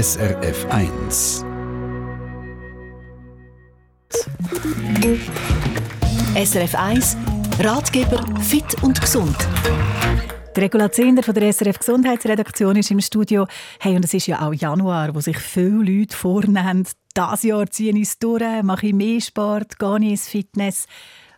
SRF 1. SRF 1 Ratgeber fit und gesund. Die Regula Zehnder von der SRF Gesundheitsredaktion ist im Studio. Hey, und es ist ja auch Januar, wo sich viele Leute vornehmen, dieses Jahr ziehe ich es durch, mache ich mehr Sport, gehe ich ins Fitness.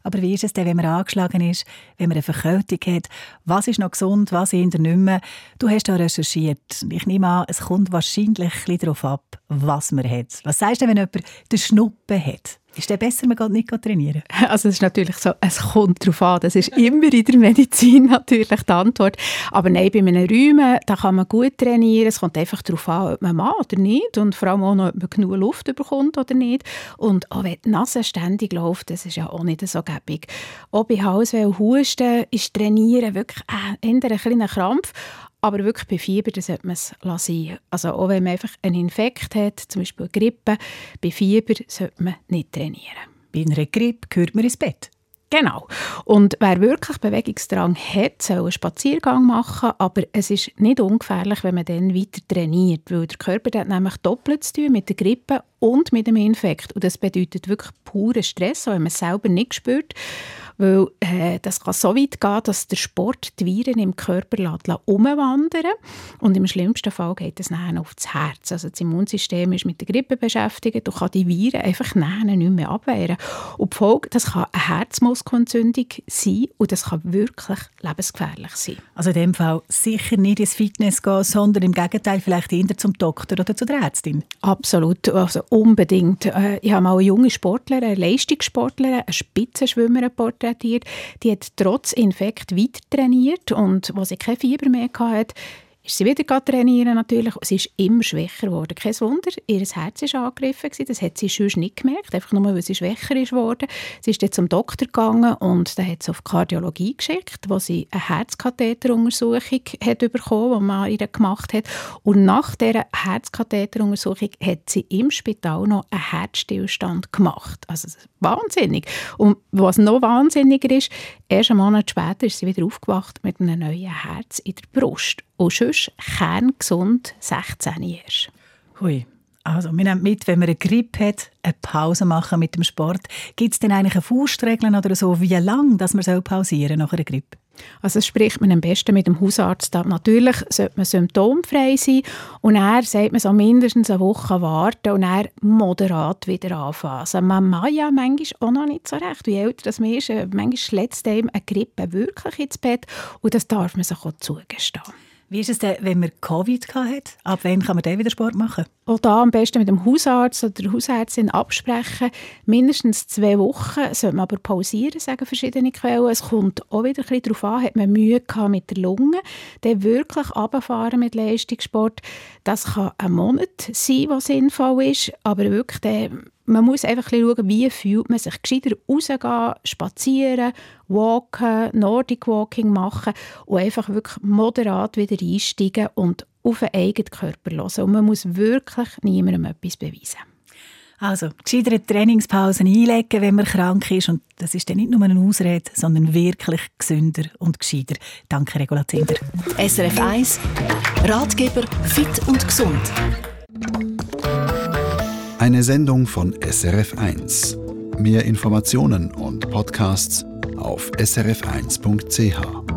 Aber wie ist es denn, wenn man angeschlagen ist, wenn man eine Verkältung hat? Was ist noch gesund, was eher nicht mehr? Du hast da recherchiert. Ich nehme an, es kommt wahrscheinlich ein bisschen darauf ab, was man hat. Was sagst du, wenn jemand den Schnuppen hat? Ist der besser, man geht nicht trainieren? Also es ist natürlich so, es kommt darauf an. Das ist immer in der Medizin natürlich die Antwort. Aber nein, bei einem Räumen, da kann man gut trainieren. Es kommt einfach darauf an, ob man mag oder nicht. Und vor allem auch noch, ob man genug Luft bekommt oder nicht. Und auch wenn die Nase ständig läuft, das ist ja auch nicht so gäbig. Auch bei Halsweh Husten ist Trainieren wirklich äh, ein kleiner Krampf. Aber wirklich bei Fieber das sollte man es lassen. Also auch wenn man einfach einen Infekt hat, zum Beispiel eine Grippe, bei Fieber sollte man nicht trainieren. Bei einer Grippe gehört man ins Bett. Genau. Und wer wirklich Bewegungsdrang hat, soll einen Spaziergang machen, aber es ist nicht ungefährlich, wenn man dann weiter trainiert, weil der Körper hat nämlich doppelt zu tun mit der Grippe und mit dem Infekt. Und das bedeutet wirklich puren Stress, auch wenn man es selber nicht spürt. Weil äh, das kann so weit gehen, dass der Sport die Viren im Körper umwandern Und im schlimmsten Fall geht es dann auf das Herz. Also das Immunsystem ist mit der Grippe beschäftigt und kann die Viren einfach nicht mehr abwehren. Und die Folge, das kann eine Herzmuskelentzündung sein und das kann wirklich lebensgefährlich sein. Also in dem Fall sicher nicht ins Fitness gehen, sondern im Gegenteil vielleicht eher zum Doktor oder zu der Ärztin. Absolut, also unbedingt. Äh, ich habe mal eine junge Sportlerin, eine Leistungssportlerin, eine Spitzenschwimmerin porträtiert. Die hat trotz Infekt weiter trainiert und wo sie kein Fieber mehr hatte, ist sie wieder trainieren natürlich. Sie ist immer schwächer geworden. Kein Wunder, ihr Herz war angegriffen. Das hat sie sonst nicht gemerkt, einfach nur, weil sie schwächer ist. Sie ist dann zum Doktor gegangen und dann hat sie auf Kardiologie geschickt, wo sie eine Herzkatheteruntersuchung hat bekommen, die man ihr gemacht hat. Und nach dieser Herzkatheteruntersuchung hat sie im Spital noch einen Herzstillstand gemacht. Also wahnsinnig. Und was noch wahnsinniger ist, erst einen Monat später ist sie wieder aufgewacht mit einem neuen Herz in der Brust. Und sonst kerngesund 16 erst. Hui. Also, wir nehmen mit, wenn man eine Grippe hat, eine Pause machen mit dem Sport. Gibt es denn eigentlich eine Faustregel oder so, wie lange dass man pausieren nach einer Grippe? Also spricht man am besten mit dem Hausarzt ab. Natürlich sollte man symptomfrei sein und er sagt man so mindestens eine Woche warten und er moderat wieder anfangen. Also man mag ja manchmal auch noch nicht so recht, wie älter das man ist. Manchmal letzt einem eine Grippe wirklich ins Bett und das darf man sich auch zugestehen. Wie ist es denn, wenn man Covid hat? Ab wann kann man dann wieder Sport machen? Auch da am besten mit dem Hausarzt oder der Hausärztin absprechen. Mindestens zwei Wochen sollte man aber pausieren, sagen verschiedene Quellen. Es kommt auch wieder ein bisschen darauf an, hat man Mühe gehabt mit der Lunge, dann wirklich runterfahren mit Leistungssport. Das kann ein Monat sein, was sinnvoll ist, aber wirklich dann man muss einfach schauen, wie fühlt man sich. Gescheiter rausgehen, spazieren, walken, Nordic Walking machen und einfach wirklich moderat wieder einsteigen und auf den eigenen Körper hören. Und man muss wirklich niemandem etwas beweisen. Also, gescheiter Trainingspausen einlegen, wenn man krank ist. Und das ist dann nicht nur eine Ausrede, sondern wirklich gesünder und gescheiter. Danke, Regula Zinder. SRF 1 Ratgeber fit und gesund. Eine Sendung von SRF1. Mehr Informationen und Podcasts auf srf1.ch.